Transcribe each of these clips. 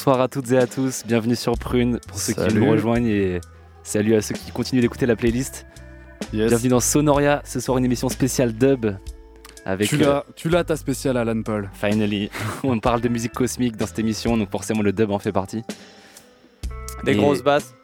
Bonsoir à toutes et à tous, bienvenue sur Prune pour ceux qui nous rejoignent et salut à ceux qui continuent d'écouter la playlist. Yes. Bienvenue dans Sonoria, ce soir une émission spéciale dub avec Tu l'as, tu l'as ta spéciale Alan Paul. euh, Finally. On parle de musique cosmique dans cette émission, donc forcément le dub en fait partie. Des Et grosses basses.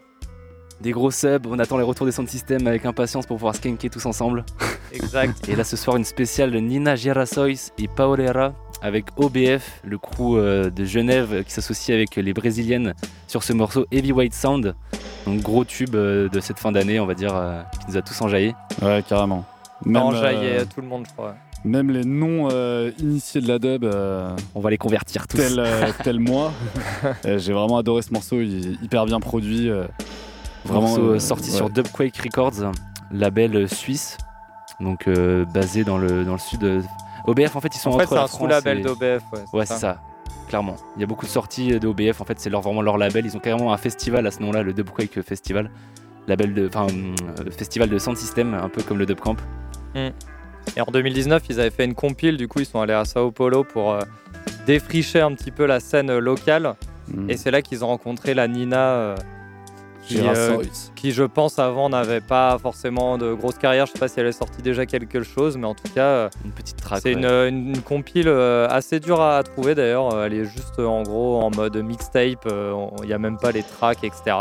Des gros subs, on attend les retours des sound systems avec impatience pour pouvoir skanker tous ensemble. Exact. Et là ce soir une spéciale de Nina Gerasois et Paolera avec OBF, le crew euh, de Genève qui s'associe avec les brésiliennes sur ce morceau Heavyweight Sound. Donc gros tube euh, de cette fin d'année, on va dire, euh, qui nous a tous enjaillés. Ouais, carrément. Même, enjaillé euh, tout le monde, je crois. même les non euh, initiés de la dub, euh, On va les convertir tous. tel, euh, tel moi, j'ai vraiment adoré ce morceau, il est hyper bien produit. euh, vraiment Morceau euh, sorti ouais. sur Dubquake Records, label suisse, donc euh, basé dans le, dans le sud. OBF en fait ils sont En fait, entre c'est la un France sous-label et- d'OBF. Ouais, Ouais, c'est ça. Clairement. Il y a beaucoup de sorties de OBF. En fait, c'est leur, vraiment leur label. Ils ont carrément un festival à ce nom-là, le Dubquake Festival. Label de, enfin, euh, festival de sound system, un peu comme le Dubcamp. Et en 2019, ils avaient fait une compile. Du coup, ils sont allés à Sao Paulo pour euh, défricher un petit peu la scène locale. Mm. Et c'est là qu'ils ont rencontré la Nina, euh, qui, euh, qui, je pense, avant n'avait pas forcément de grosse carrière. Je sais pas si elle est sortie déjà quelque chose, mais en tout cas, euh, Une petite track. c'est ouais. une, une- une compile euh, assez dure à trouver d'ailleurs. Euh, Elle est juste euh, en gros en mode mixtape. euh, Il n'y a même pas les tracks, etc.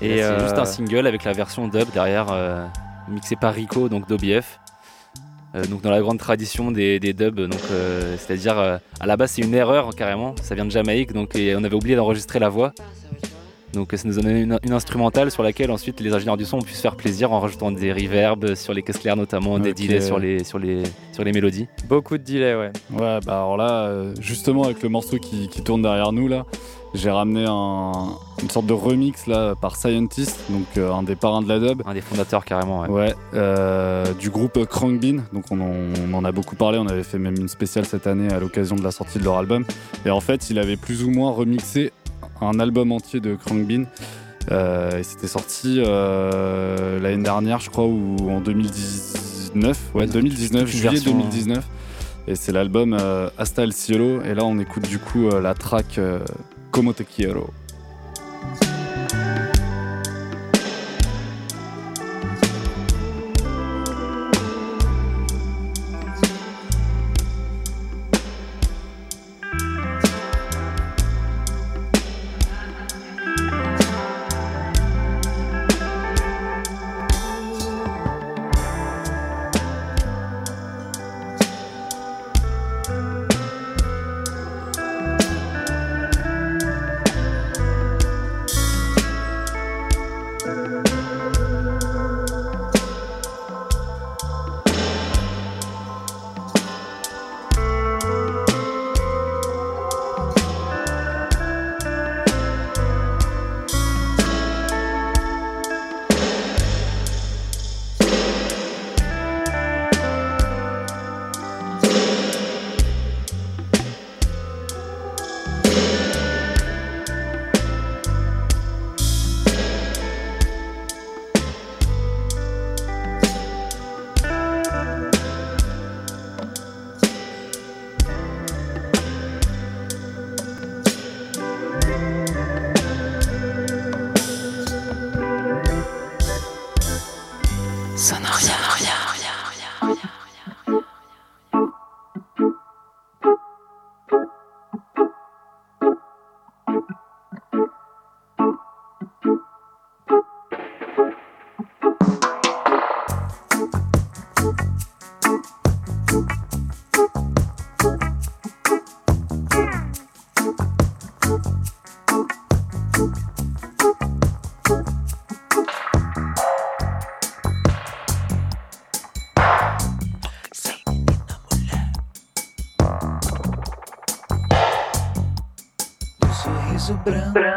Et c'est euh, juste un single avec la version dub derrière, euh, mixé par Rico, donc d'OBF. Euh, donc dans la grande tradition des, des dubs, donc euh, c'est-à-dire euh, à la base c'est une erreur carrément, ça vient de Jamaïque, donc et on avait oublié d'enregistrer la voix. Donc ça nous donnait une, une instrumentale sur laquelle ensuite les ingénieurs du son ont pu se faire plaisir en rajoutant des reverbs sur les caisses claires notamment, des delays sur les, sur, les, sur les mélodies. Beaucoup de delay, ouais. Ouais, bah alors là, euh, justement avec le morceau qui, qui tourne derrière nous là, j'ai ramené un- une sorte de remix là par Scientist, donc euh, un des parrains de la dub. Un des fondateurs carrément. Ouais. Ouais, euh, du groupe Crankbean. Donc on en, on en a beaucoup parlé. On avait fait même une spéciale cette année à l'occasion de la sortie de leur album. Et en fait, il avait plus ou moins remixé un album entier de Crankbean. Euh, et c'était sorti euh, l'année dernière, je crois, ou en 2019. Ouais, Ouais, 2019, toute une juillet version, 2019. Et c'est l'album euh, Hasta el Cielo. Et là, on écoute du coup euh, la track Como te quiero.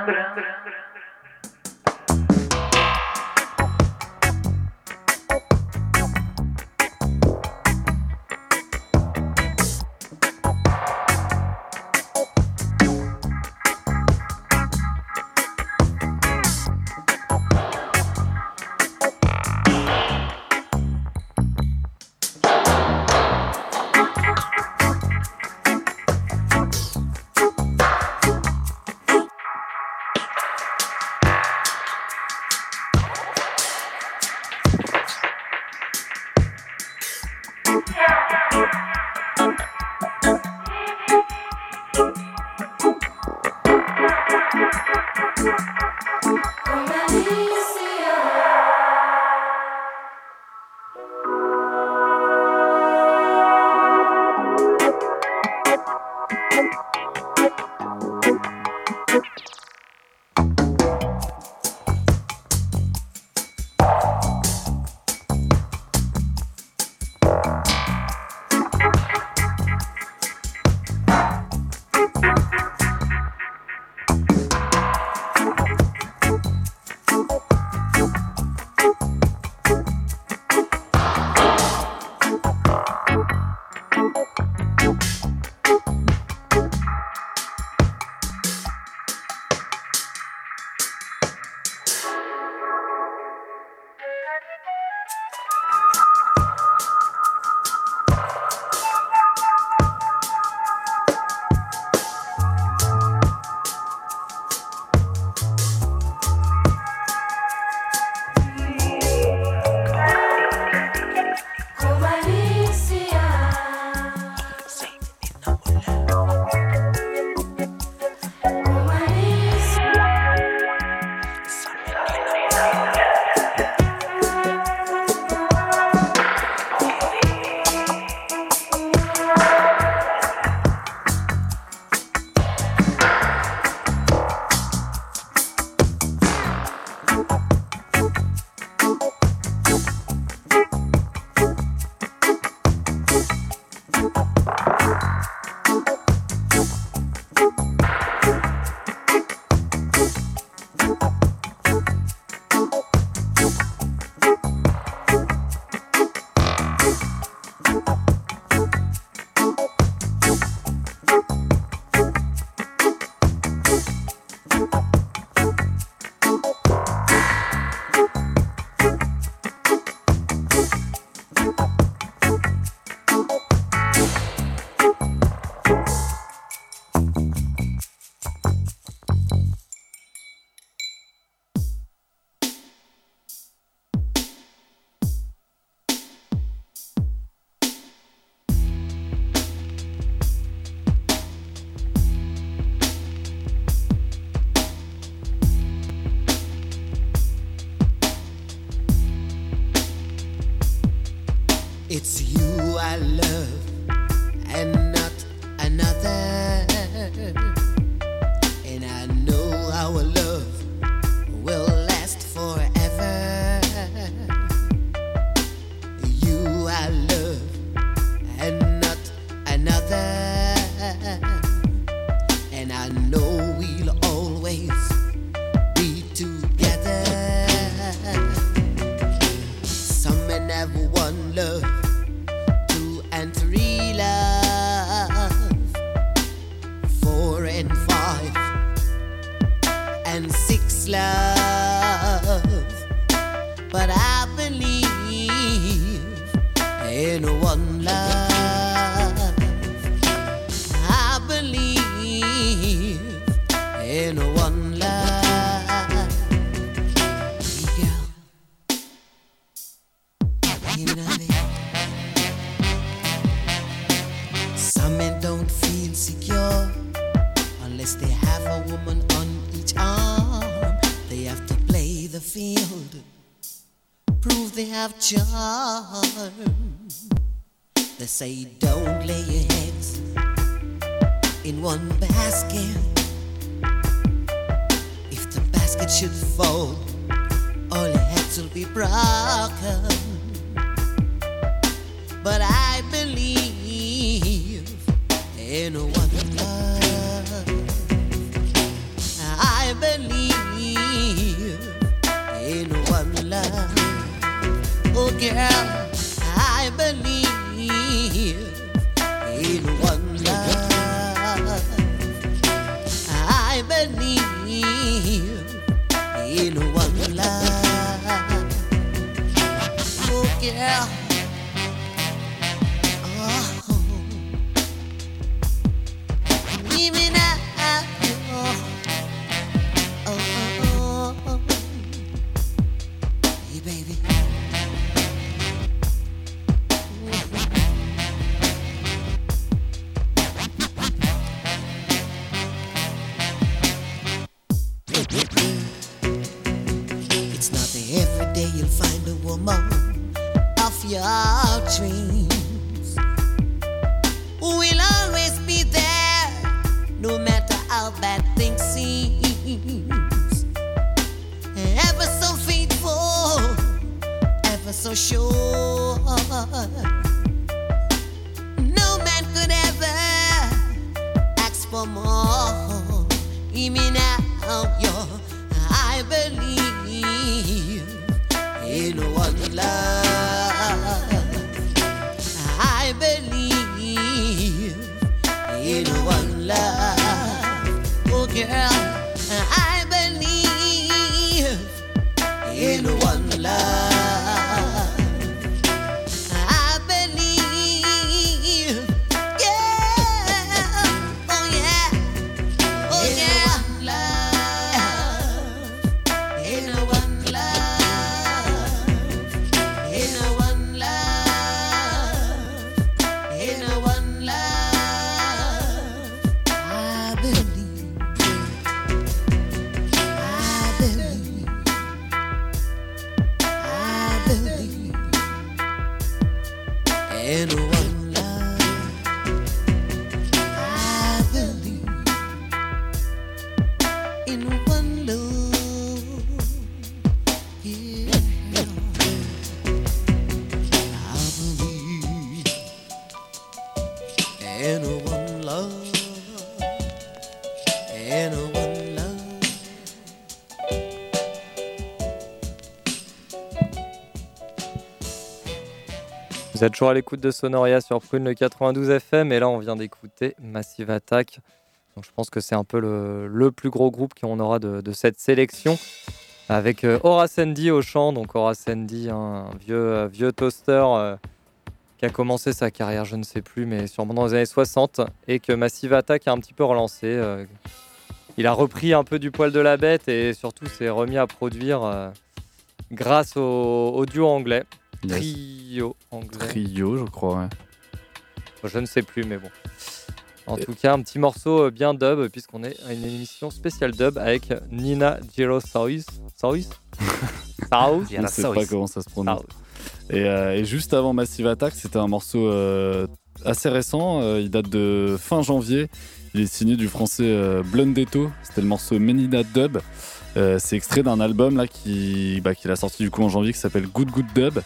Brand. have charm. They say don't lay your eggs in one basket. If the basket should fall, all your heads will be broken. But I yeah. êtes toujours à l'écoute de Sonoria sur Prune le 92 FM et là on vient d'écouter Massive Attack. Donc je pense que c'est un peu le, plus gros groupe qu'on aura de, cette sélection. Avec euh, Horace au chant, donc Horace un vieux, euh, vieux toaster euh, qui a commencé sa carrière, je ne sais plus, mais sûrement dans les années 60, et que Massive Attack a un petit peu relancé. Euh. il a repris un peu du poil de la bête et surtout s'est remis à produire grâce au duo anglais trio anglais. Trio, je crois. Je ne sais plus, mais bon. En tout cas, un petit morceau euh, bien dub, puisqu'on est à une émission spéciale dub avec Nina Giro Saus. Saus Je ne sais pas comment ça se prononce. Euh, et, juste avant Massive Attack, c'était un morceau euh, assez récent. Il date de fin janvier. Il est signé du français Blundetto. C'était le morceau Menina Dub. c'est extrait d'un album là qui, bah, qu'il a sorti du coup en janvier qui s'appelle Good Good Dub.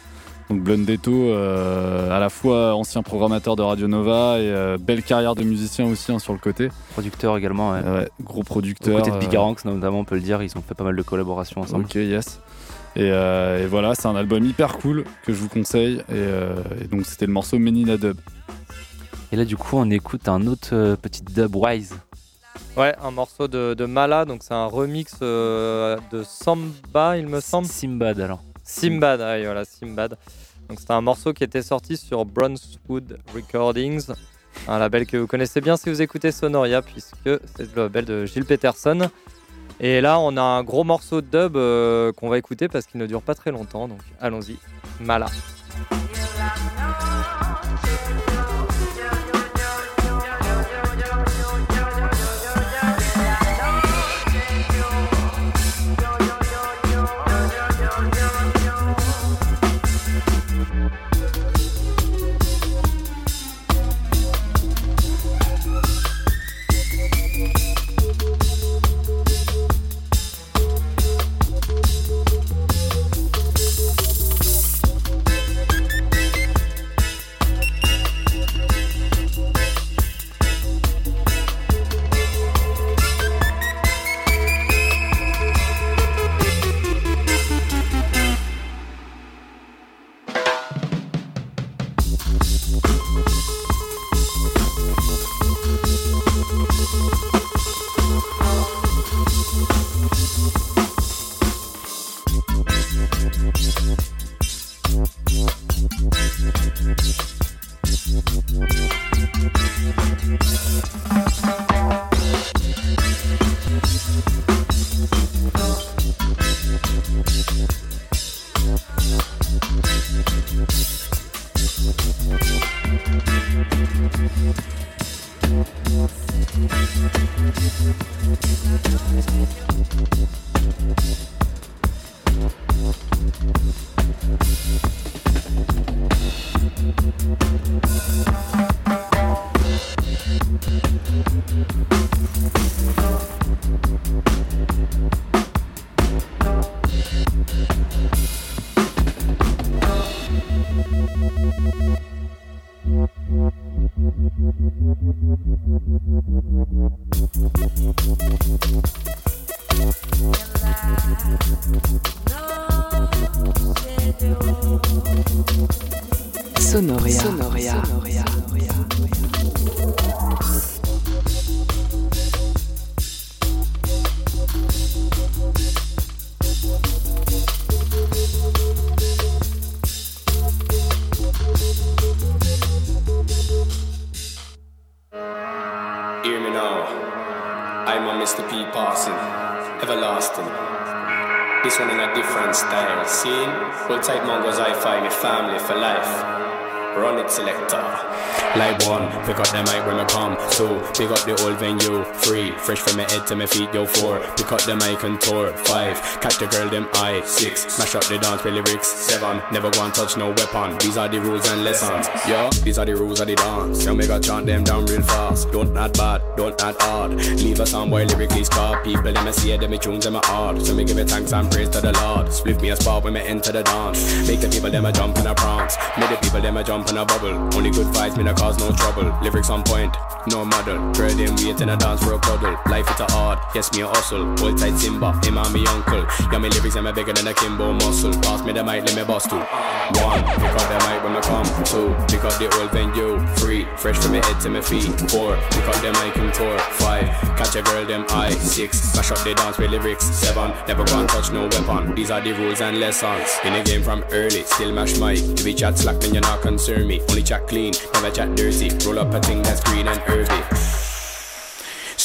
Donc Blundetto, euh, à la fois ancien programmateur de Radio Nova et euh, belle carrière de musicien aussi hein, sur le côté. Producteur également, ouais. Ouais, gros producteur. côtés de euh, Bigaranx, notamment, on peut le dire, ils ont fait pas mal de collaborations ensemble. Ok, yes. Et, euh, et voilà, c'est un album hyper cool que je vous conseille. Et, euh, et donc c'était le morceau Menina Dub. Et là, du coup, on écoute un autre euh, petit dub Wise. Ouais, un morceau de, de Mala, donc c'est un remix euh, de Samba, il me semble. Simbad alors. Simbad, ah voilà, Simbad. Donc un morceau qui était sorti sur Brunswood Recordings, un label que vous connaissez bien si vous écoutez Sonoria, puisque c'est le label de Gilles Peterson. Et là, on a un gros morceau de dub euh, qu'on va écouter parce qu'il ne dure pas très longtemps, donc allons-y. Mala. Selector. Live one, pick up the mic when I come. Two, pick up the old venue. Three, fresh from my head to my feet, yo. Four, pick up the mic and tour. Five, catch the girl, them eye. Six, smash up the dance with lyrics. Seven, never go and touch no weapon. These are the rules and lessons. Yeah, these are the rules of the dance. So make a chant them down real fast. Don't not bad, don't not hard. Leave a song boy lyrically scar. People, them see it, them tunes, them hard. So me give it thanks and praise to the Lord. Split me a spot when me enter the dance. Make the people, them a jump and a prance. Make the people, them a jump and a bubble. Only good vibes, me no cause no trouble. Lyrics on point, no model. Girl, them wait in a dance for a cuddle. Life is a hard, yes, me a hustle. Hold tight Simba, him and me uncle. Yeah, me lyrics, I'm bigger than a Kimbo muscle. Pass me the mic, let me bust two. One, pick up the mic when I come. Two, pick up the old venue. Three, fresh from my head to my feet. Four, pick up the mic and tour. Five, catch a girl, them eye. Six, smash up the dance with lyrics. Seven, never go and touch no weapon. These are the rules and lessons. In the game from early, still mash mic. To be chat slack, then you're not concern me. Only chat clean, never chat dirty. Roll up a thing that's green and herby.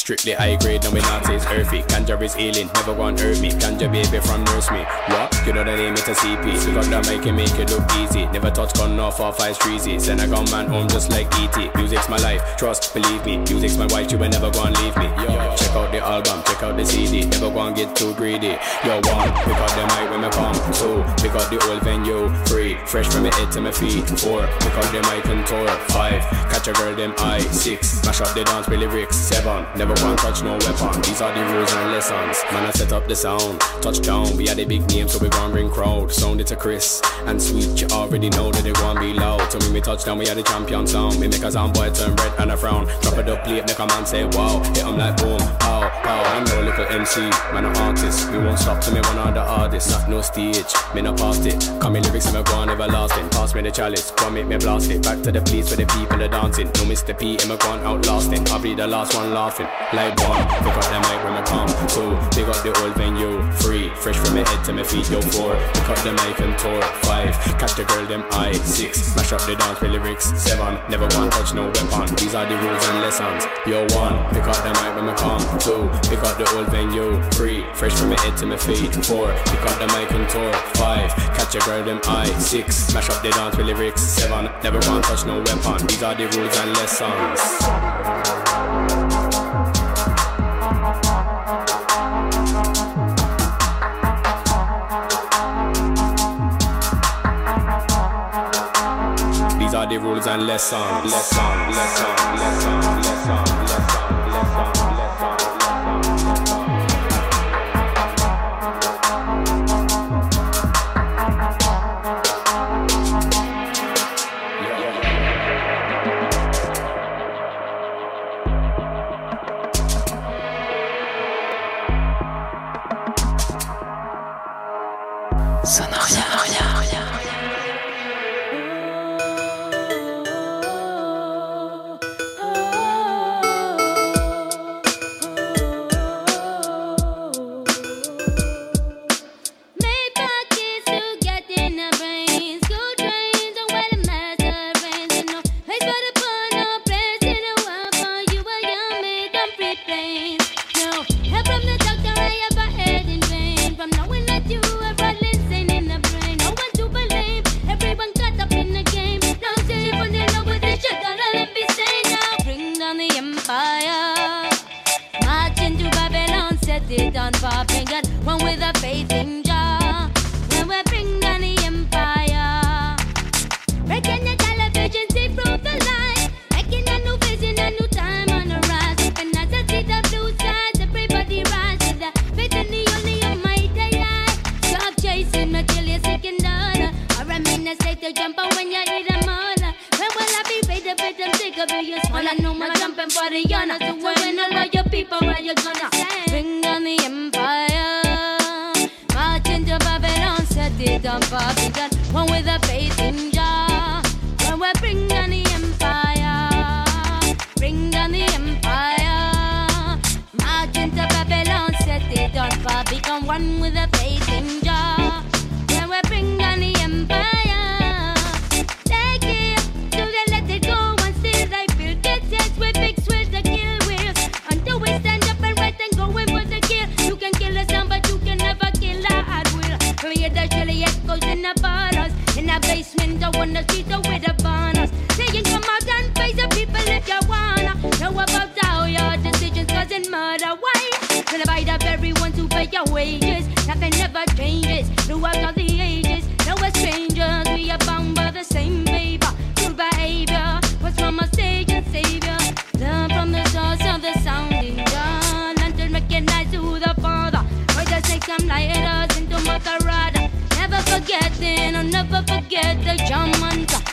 Strictly high grade, no me not it's earthy. Ganja is healing, never want hurt me. Ganja baby from nurse me. What? You know the name, it's a CP. Pick up that mic and make it look easy. Never touch gun off or five streezy. Send a gun man home just like ET. Music's my life, trust, believe me. Music's my wife, you will never go and leave me. Yo, check out the album, check out the CD. Never go and get too greedy. Yo, one, pick up the mic when me come. Two, pick up the old venue. Three, fresh from my head to my feet. Four, pick up the mic and tour. Five, catch a girl, them eye. Six, mash up the dance, Billy lyrics. Seven, never go and touch no weapon. These are the rules and lessons. Man, I set up the sound. Touchdown, we are the big name, so we gon' bring crowd. Sound it to Chris and sweet. You already know that they gon' be loud. So when we touchdown, we are the champion sound. We make a sound boy turn red and a frown. Drop it up plate, make a man say wow. Hit 'em like boom, pow, pow. I'm no little MC, man, an artist. We won't stop till me one of the artists. Not no stage, me no past it. Come me lyrics, me go on everlasting. Pass me the chalice, come make me blast it. Back to the place where the people are dancing. No Mr. P, him a gone outlasting. I'll be the last one laughing. Like one, pick up the mic when I come. Two, pick up the old venue. Three, fresh from my head to my feet. Yo, four, pick up the mic and tour. Five, catch the girl, them eye. Six, mash up the dance with lyrics. Seven, never one touch no weapon. These are the rules and lessons. Yo, one, pick up the mic when I come. Two, pick up the old venue. Three, fresh from my head to my feet. Four, pick up the mic and tour. Five, catch a girl, them eye. Six, mash up the dance with lyrics. Seven, never one touch no weapon. These are the rules and lessons. Are the rules and lessons. Lessons, lessons, Small, I know my jumping for the honor. So when all of your people, where you gonna wages. Nothing never changes throughout all the ages. No we're strangers, we are bound by the same paper. True behavior was from a sage and savior. Learn from the source of the sounding gun. And to recognize who the father. Why just take some lighters into Mother Rada. Never forgetting, I'll never forget the German.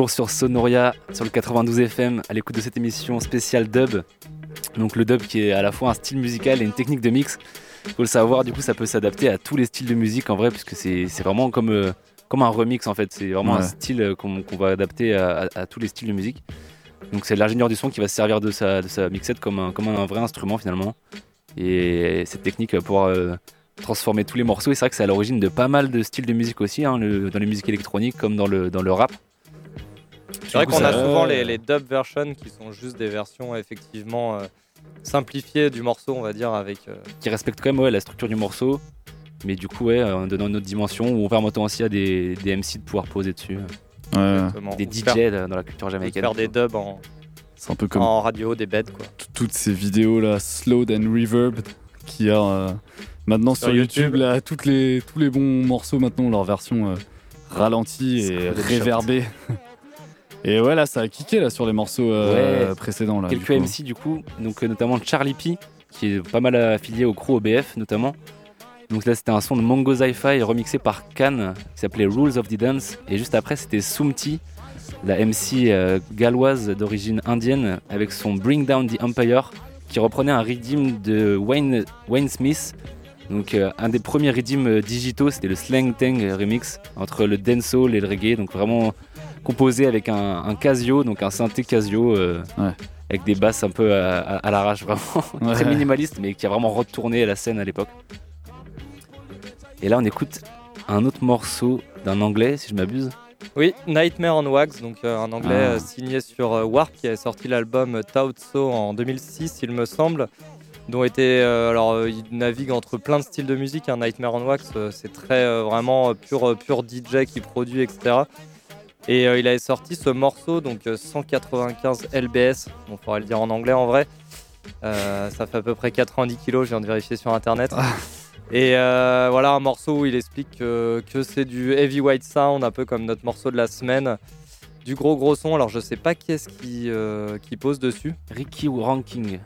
Toujours sur Sonoria, sur le 92 FM, à l'écoute de cette émission spéciale dub. Donc le dub qui est à la fois un style musical et une technique de mix. Il faut le savoir, du coup ça peut s'adapter à tous les styles de musique en vrai, puisque c'est vraiment comme, euh, comme un remix en fait. C'est vraiment un style euh, qu'on va adapter à, à- à tous les styles de musique. Donc c'est l'ingénieur du son qui va se servir de sa, de sa mixette comme un, comme un vrai instrument finalement. Et cette technique pouvoir euh, transformer tous les morceaux. Et c'est vrai que c'est à l'origine de pas mal de styles de musique aussi, hein, le- dans les musiques électroniques comme dans le, dans le rap. C'est vrai qu'on a souvent les, les dub versions qui sont juste des versions effectivement euh, simplifiées du morceau, on va dire, avec. euh, qui respecte quand même ouais, la structure du morceau, mais du coup, ouais, en donnant une autre dimension où on permettant aussi à des, des MC de pouvoir poser dessus. Ouais. Exactement. Des Ou DJ faire- dans la culture jamaïcaine. Faire des dubs en, C'est un peu comme en radio, des beds quoi. toutes ces vidéos là, slowed and reverbed, qu'il y a euh, maintenant sur, Sur YouTube. YouTube. là, toutes les, tous les bons morceaux maintenant, ont leur version euh, ralentie et réverbée. et ouais, là, ça a kické là, sur les morceaux euh, Ouais. précédents. Là, Quelques. MC du coup, donc euh, notamment Charlie P, qui est pas mal affilié au crew OBF notamment. Donc là c'était un son de Mongo Zi-Fi remixé par Khan qui s'appelait Rules of the Dance. Et juste après c'était Sumti, la MC euh, galloise d'origine indienne avec son Bring Down the Empire qui reprenait un rhythm de Wayne, Wayne Smith. Donc euh, un des premiers rhythms digitaux c'était le Slang Tang remix entre le dancehall et le reggae. Donc vraiment composé avec un, un Casio, donc un synthé Casio. euh, Ouais. avec des basses un peu à, à- à l'arrache, vraiment Ouais. très minimaliste, mais qui a vraiment retourné la scène à l'époque. Et là, on écoute un autre morceau d'un anglais, si je m'abuse. Oui, Nightmare on Wax, donc euh, un anglais Ah. euh, signé sur euh, Warp qui a sorti l'album Tautso en 2006, il me semble. Dont était, euh, alors euh, il navigue entre plein de styles de musique. Un Nightmare on Wax, euh, c'est très euh, vraiment pur, pur DJ qui produit, etc. Et euh, il avait sorti ce morceau, donc euh, 195 LBS, on pourrait le dire en anglais en vrai. Euh, ça fait à peu près 90 kilos, je viens de vérifier sur internet. Et euh, voilà un morceau où il explique que, que c'est du heavyweight sound, un peu comme notre morceau de la semaine. Du gros gros son, alors je sais pas qui est-ce qui, euh, qui pose dessus. Ricky Ranking,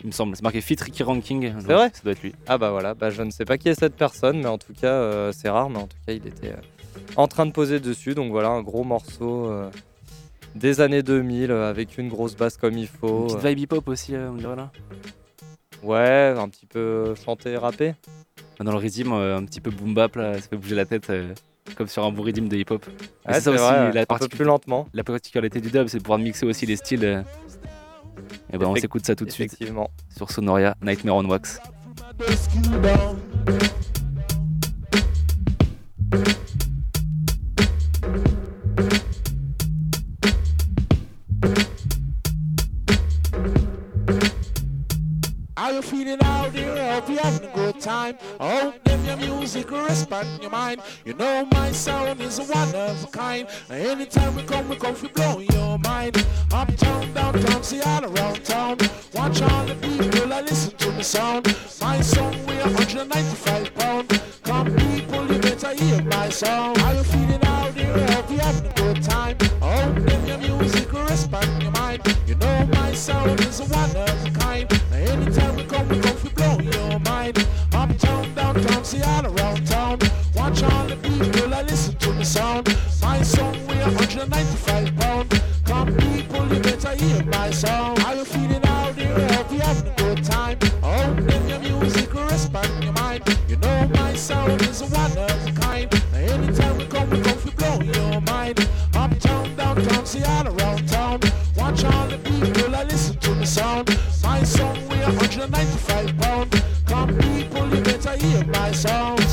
il me semble. C'est marqué Fit Ricky Ranking. C'est vrai Ça doit être lui. Ah bah voilà, bah je ne sais pas qui est cette personne, mais en tout cas euh, c'est rare, mais en tout cas il était euh, en train de poser dessus. Donc voilà un gros morceau euh, des années 2000 euh, avec une grosse basse comme il faut. Une petite vibe hip-hop aussi, on dirait là. Ouais, un petit peu chanté, rappé. Dans le rythme, un petit peu boom bap, là, ça fait bouger la tête, comme sur un bon rythme de hip-hop. Ouais, ça c'est aussi, vrai, la un peu plus lentement. La particularité du dub, c'est de pouvoir mixer aussi les styles. Et ben, on s'écoute ça tout de suite. Sur Sonoria, Nightmare on Wax. Time. Oh, Hope them your music respond your mind. You know my sound is one of a kind. Anytime we come, we come for blowing your mind. Uptown, downtown, see all around town. Watch all the people I listen to the sound. My song weigh 195 pound. Come people, you better hear my sound. How you feeling out there? Hope you having a good time. Oh, Hope them your music respond your mind. You know my sound is one of a kind. See all around town. Watch all the people I listen to the sound. My song weigh 195 pound. Come people, you better hear my sound. How you feeling out there? Hope you having a good time. Hope your music respond your mind. You know my sound is one of a kind. Anytime we come, we come for blow your mind. Uptown, downtown, see all around town. Watch all the people I listen to the sound. My song weigh 195 pound of my soul.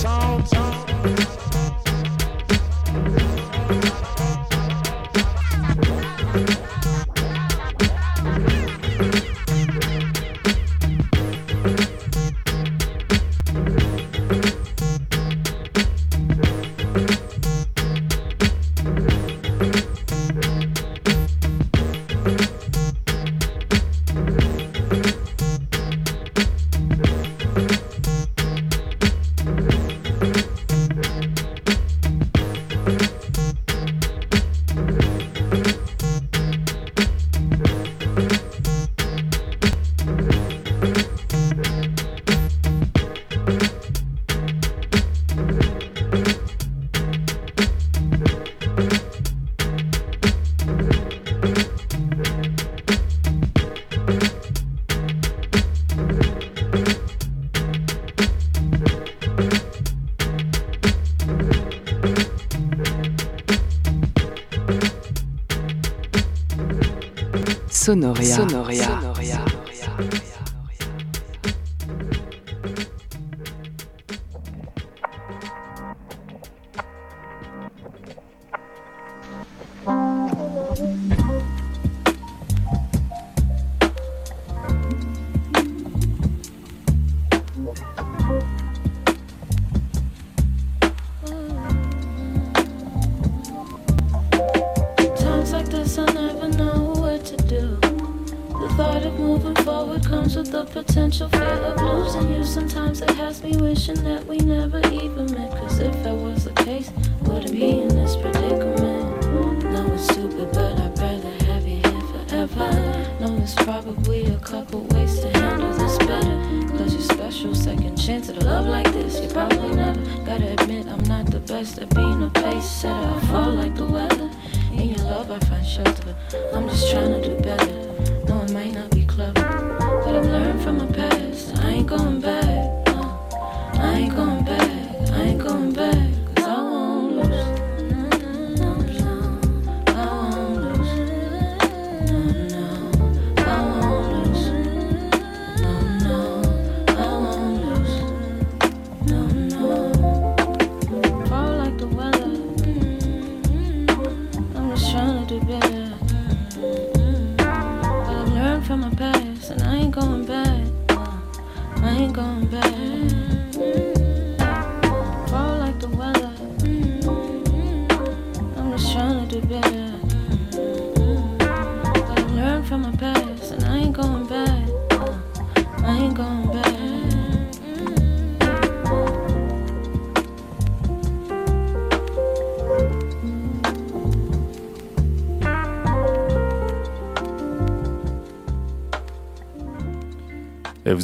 Sonoria. Sonoria. Chance at a love like this. You probably never gotta admit I'm not the best at being a pace setter. I fall like the weather. In your love, I find shelter. I'm just trying to do better. No, it might not be clever, but I've learned from my past. I ain't going back. No, I ain't going back. I ain't going back.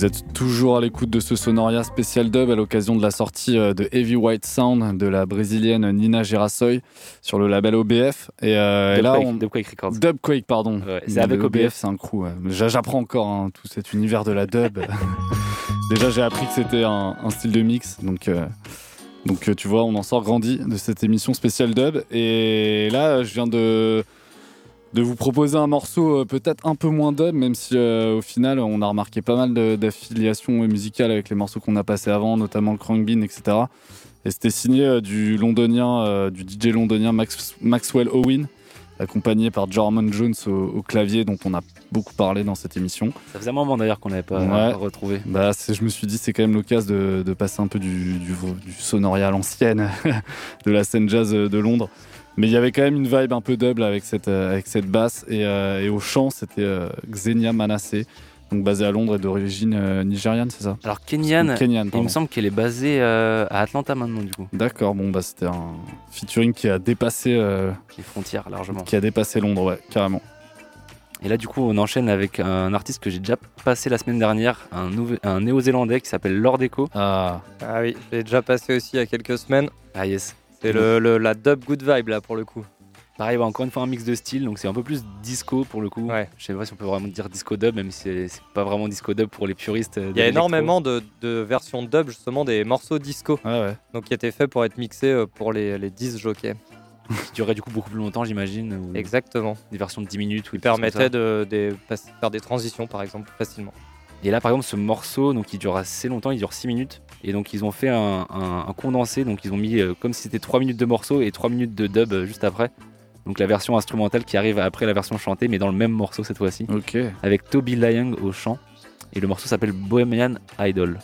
Vous êtes toujours à l'écoute de ce Sonoria spécial dub à l'occasion de la sortie euh, de Heavy White Sound de la brésilienne Nina Gerasoy sur le label OBF. Et, euh, et là, on... Dubquake Records. Dubquake, pardon. Ouais, c'est avec OBF. c'est un crew. ouais. J'apprends encore hein, tout cet univers de la dub. Déjà, j'ai appris que c'était un, un style de mix. Donc, euh, donc euh, tu vois, on en sort grandi de cette émission spéciale dub. Et là, je viens de de vous proposer un morceau euh, peut-être un peu moins dub, même si euh, au final on a remarqué pas mal d'affiliations musicales avec les morceaux qu'on a passés avant, notamment le Crank Bean, etc. Et c'était signé euh, du londonien, euh, du DJ londonien Max- Maxwell Owen, accompagné par Jorman Jones au, au clavier, dont on a beaucoup parlé dans cette émission. Ça faisait un moment d'ailleurs qu'on n'avait pas Ouais. pas retrouvé. Bah, je me suis dit, c'est quand même l'occasion de, de passer un peu du, du, du sonoria à l'ancienne, de la scène jazz de Londres. Mais il y avait quand même une vibe un peu double avec cette, euh, avec cette basse. Et, euh, et au chant, c'était euh, Xenia Manasseh, donc basée à Londres et d'origine euh, nigériane, c'est ça? Alors Kenyan, Kenyan, il me semble qu'elle est basée euh, à Atlanta maintenant du coup. D'accord, bon, bah, c'était un featuring qui a dépassé, euh, Les frontières largement. qui a dépassé Londres, ouais, carrément. Et là du coup on enchaîne avec un artiste que j'ai déjà passé la semaine dernière, un, néo-zélandais qui s'appelle Lord Echo. Ah, Ah oui, je l'ai déjà passé aussi il y a quelques semaines. Ah yes. C'est le, le- la dub good vibe là pour le coup. Pareil, bah, encore une fois un mix de styles, donc c'est un peu plus disco pour le coup. Ouais. Je sais pas si on peut vraiment dire disco dub, même si c'est pas vraiment disco dub pour les puristes. euh, Il y a énormément de, de versions dub justement des morceaux disco. ouais, ouais. Donc qui étaient faits pour être mixés euh, pour les, les 10 jockeys. qui durait du coup beaucoup plus longtemps, j'imagine. Exactement. Des versions de 10 minutes. ou ça. permettaient de, faire des transitions par exemple facilement. Et là, par exemple, ce morceau, donc il dure assez longtemps, il dure 6 minutes. Et donc, ils ont fait un, un- un condensé. Donc, ils ont mis euh, comme si c'était 3 minutes de morceau et 3 minutes de dub euh, juste après. Donc, la version instrumentale qui arrive après la version chantée, mais dans le même morceau cette fois-ci. Ok. Avec Toby Lyung au chant. Et le morceau s'appelle Bohemian Idol.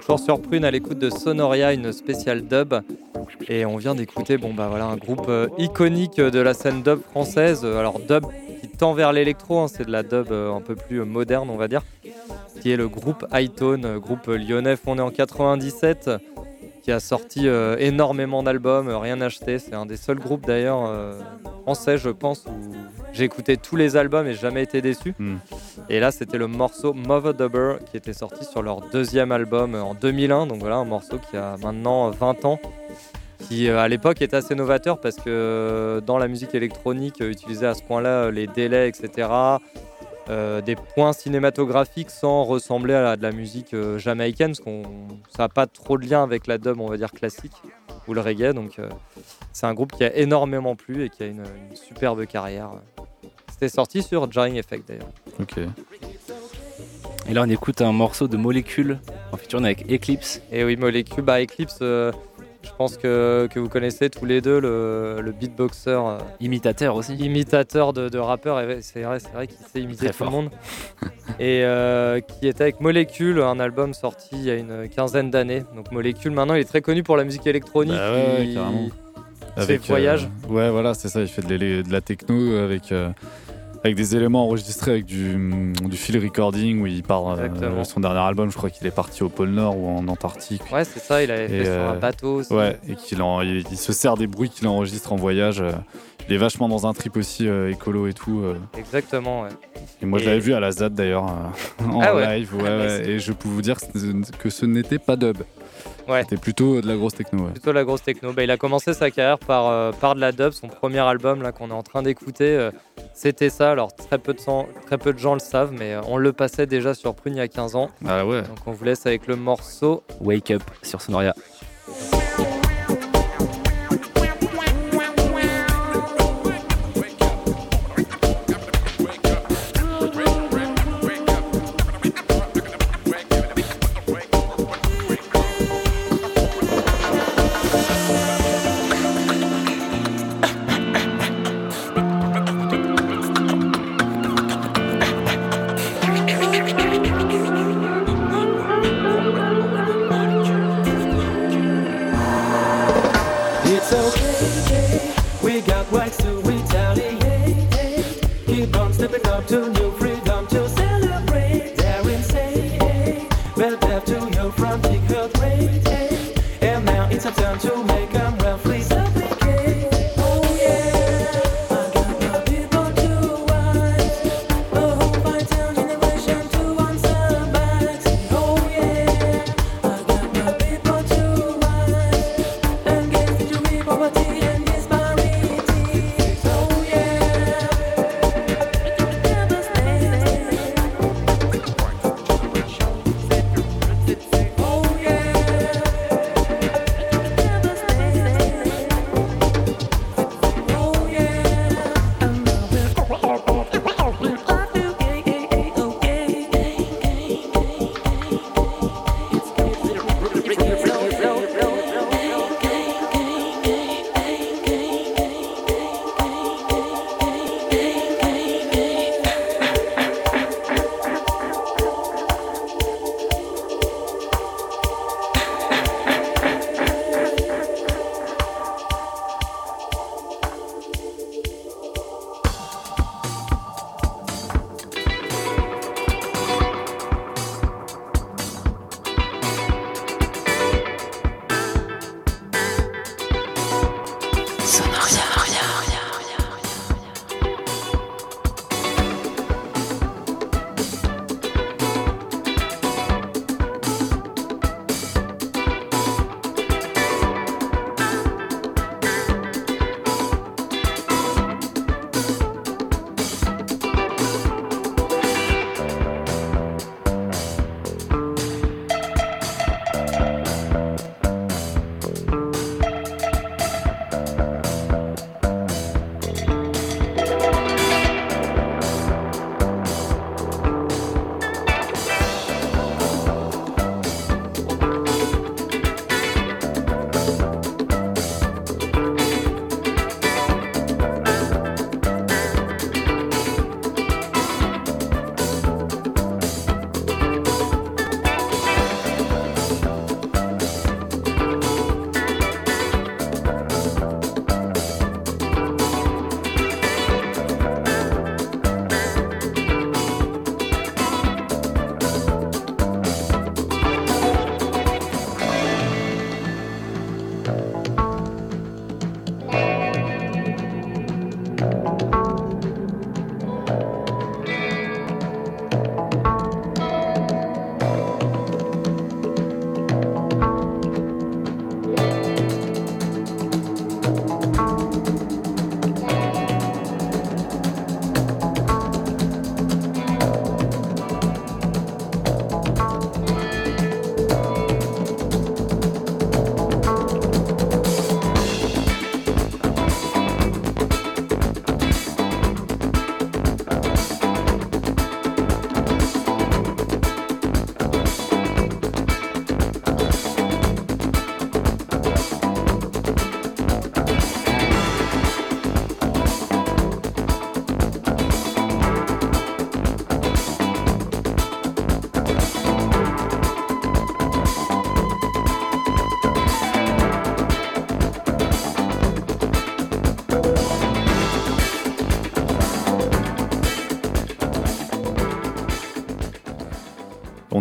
Toujours sur Prune à l'écoute de Sonoria, une spéciale dub. Et on vient d'écouter bon, bah, voilà, un groupe euh, iconique de la scène dub française. Alors, dub qui tend vers l'électro, hein, c'est de la dub euh, un peu plus euh, moderne, on va dire. Qui est le groupe Hightone, groupe lyonnais fondé en 97, qui a sorti énormément d'albums, rien acheté. C'est un des seuls groupes d'ailleurs français, je pense, où j'ai écouté tous les albums et jamais été déçu. Et là, c'était le morceau Mother Dubber qui était sorti sur leur deuxième album euh, en 2001. Donc voilà, un morceau qui a maintenant euh, 20 ans. Qui euh, à l'époque est assez novateur parce que euh, dans la musique électronique, euh, utiliser à ce point-là euh, les délais, etc., euh, des points cinématographiques sans ressembler à de la musique euh, jamaïcaine, parce qu'on ça n'a pas trop de lien avec la dub, on va dire classique, ou le reggae. Donc euh, c'est un groupe qui a énormément plu et qui a une, une superbe carrière. C'était sorti sur Jarring Effect d'ailleurs. Ok. Et là, on écoute un morceau de Molécule en featuring avec Eclipse. Et oui, Molécule, bah Eclipse, euh, je pense que, que vous connaissez tous les deux le, le beatboxer. euh, imitateur aussi. Imitateur de, de rappeur, et c'est vrai, qu'il sait imiter Très tout le monde. et euh, qui était avec Molécule, un album sorti il y a une quinzaine d'années. Donc Molécule, maintenant, il est très connu pour la musique électronique. Bah ouais, il- carrément. Ses Avec, euh, voyages. ouais, voilà, c'est ça. Il fait de, la techno avec, euh, avec des éléments enregistrés avec du, du recording où il part. euh, son dernier album, je crois qu'il est parti au pôle Nord ou en Antarctique. Ouais, c'est ça, il avait fait sur un euh, bateau aussi. Ouais, et qu'il en- il, il se sert des bruits qu'il enregistre en voyage. euh, il est vachement dans un trip aussi euh, écolo et tout. Exactement, ouais. Et moi, je l'avais vu à la ZAD d'ailleurs, en Ah ouais. live. ouais, Ah bah, et je peux vous dire que ce n'était pas dub. Ouais. C'était plutôt de la grosse techno. Ouais. Plutôt la grosse techno. Bah, il a commencé sa carrière par, euh, par de la dub. Son premier album là qu'on est en train d'écouter, euh, c'était ça. Alors très peu, de sang- très peu de gens le savent, mais euh, on le passait déjà sur Prune il y a 15 ans. Ah ouais. Donc on vous laisse avec le morceau Wake Up sur Sonoria.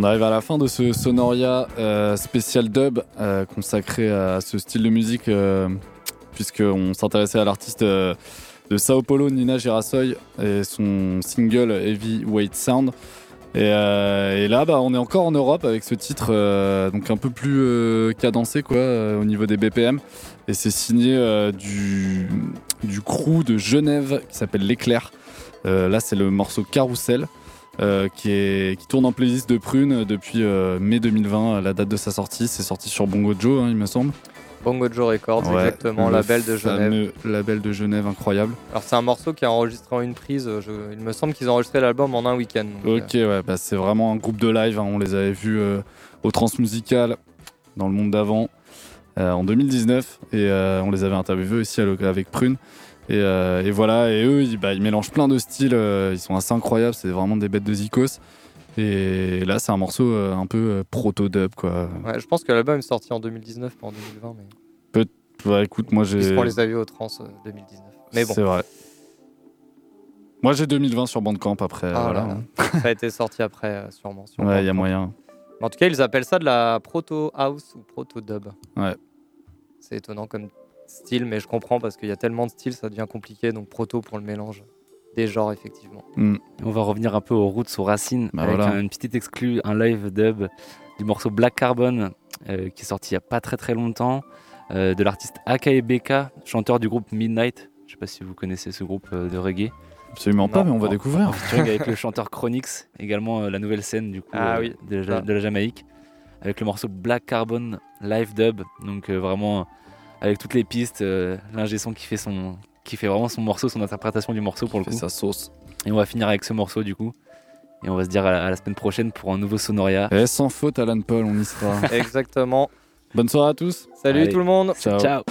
Arrive à la fin de ce Sonoria euh, spécial dub euh, consacré à ce style de musique, euh, puisqu'on s'intéressait à l'artiste euh, de Sao Paulo, Nina Girasoy, et son single Heavyweight Sound. Et, là, bah, on est encore en Europe avec ce titre, donc un peu plus cadencé quoi, au niveau des BPM. Et c'est signé du, du crew de Genève qui s'appelle L'Éclair. Là, c'est le morceau Carousel. Euh, qui, est, qui tourne en playlist de Prune depuis euh, mai 2020, la date de sa sortie. C'est sorti sur Bongo Joe, hein, il me semble. Bongo Joe Records, Ouais, exactement, label de Genève. label de Genève, incroyable. Alors c'est un morceau qui est enregistré en une prise. euh, je- il me semble qu'ils ont enregistré l'album en un week-end. Ok, ouais, bah, c'est vraiment un groupe de live. hein. On les avait vus euh, au Transmusical dans le monde d'avant euh, en 2019 et euh, on les avait interviewés aussi avec Prune. Et, euh, et voilà, et eux, ils, bah, ils mélangent plein de styles. euh, ils sont assez incroyables. C'est vraiment des bêtes de zikos. Et là, c'est un morceau euh, un peu proto-dub, quoi. ouais, je pense que l'album est sorti en 2019, pas en 2020. Mais... Peut- ouais, écoute, moi j'ai. Puisqu'on les a vus au Trans euh, 2019. Mais bon. C'est vrai. Moi j'ai 2020 sur Bandcamp après. Ah voilà. là là. ça a été sorti après, sûrement. sur Ouais, il y a moyen. Mais En tout cas, ils appellent ça de la proto house ou proto dub. Ouais. C'est étonnant comme style, mais je comprends parce qu'il y a tellement de styles, ça devient compliqué. Donc proto pour le mélange des genres, effectivement. On va revenir un peu aux roots, aux racines, Bah avec voilà. un- une petite exclue, un live dub du morceau Black Carbon, euh, qui est sorti il n'y a pas très très longtemps, euh, de l'artiste Akaebeka, chanteur du groupe Midnight. Je sais pas si vous connaissez ce groupe euh, de reggae. Absolument pas, mais on va en- découvrir. en featuring avec le chanteur Chronix, également euh, la nouvelle scène du coup Ah euh, oui. de, la, Ah. de la Jamaïque, avec le morceau Black Carbon live dub. Donc euh, vraiment avec toutes les pistes, euh, l'ingé son qui fait son, qui fait vraiment son morceau, son interprétation du morceau pour le fait coup. sa sauce. Et on va finir avec ce morceau du coup. Et on va se dire à la, à la semaine prochaine pour un nouveau Sonoria. Et sans faute, Alan Paul, on y sera. Exactement. Bonne soirée à tous. Salut Allez. tout le monde. Ciao. Ciao.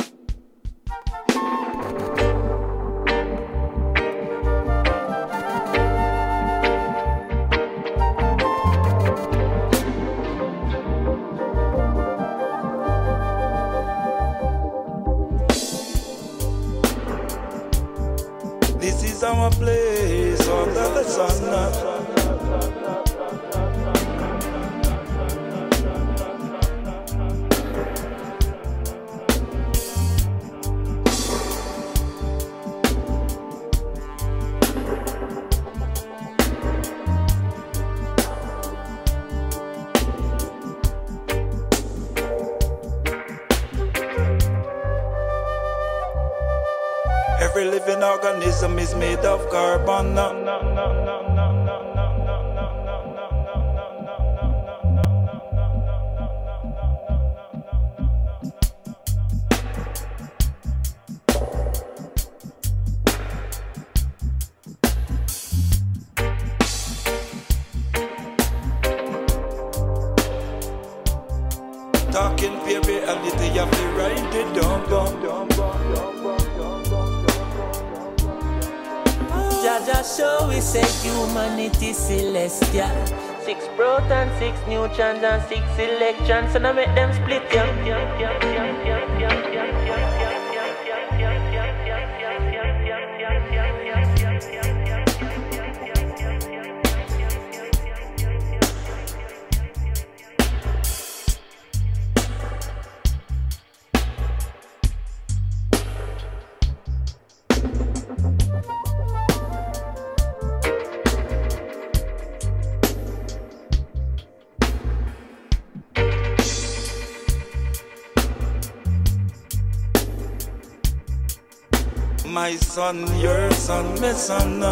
Our place under the sun. Every living organism is made of carbon. Uh. Son, your son, my son,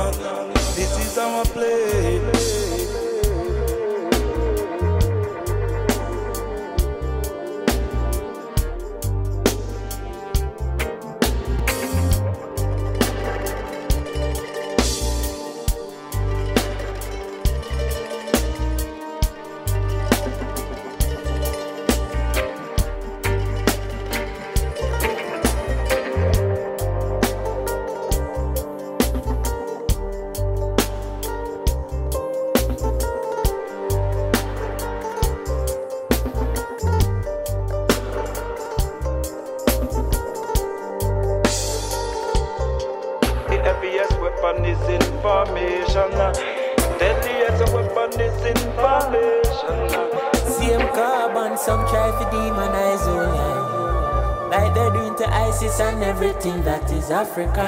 Africa.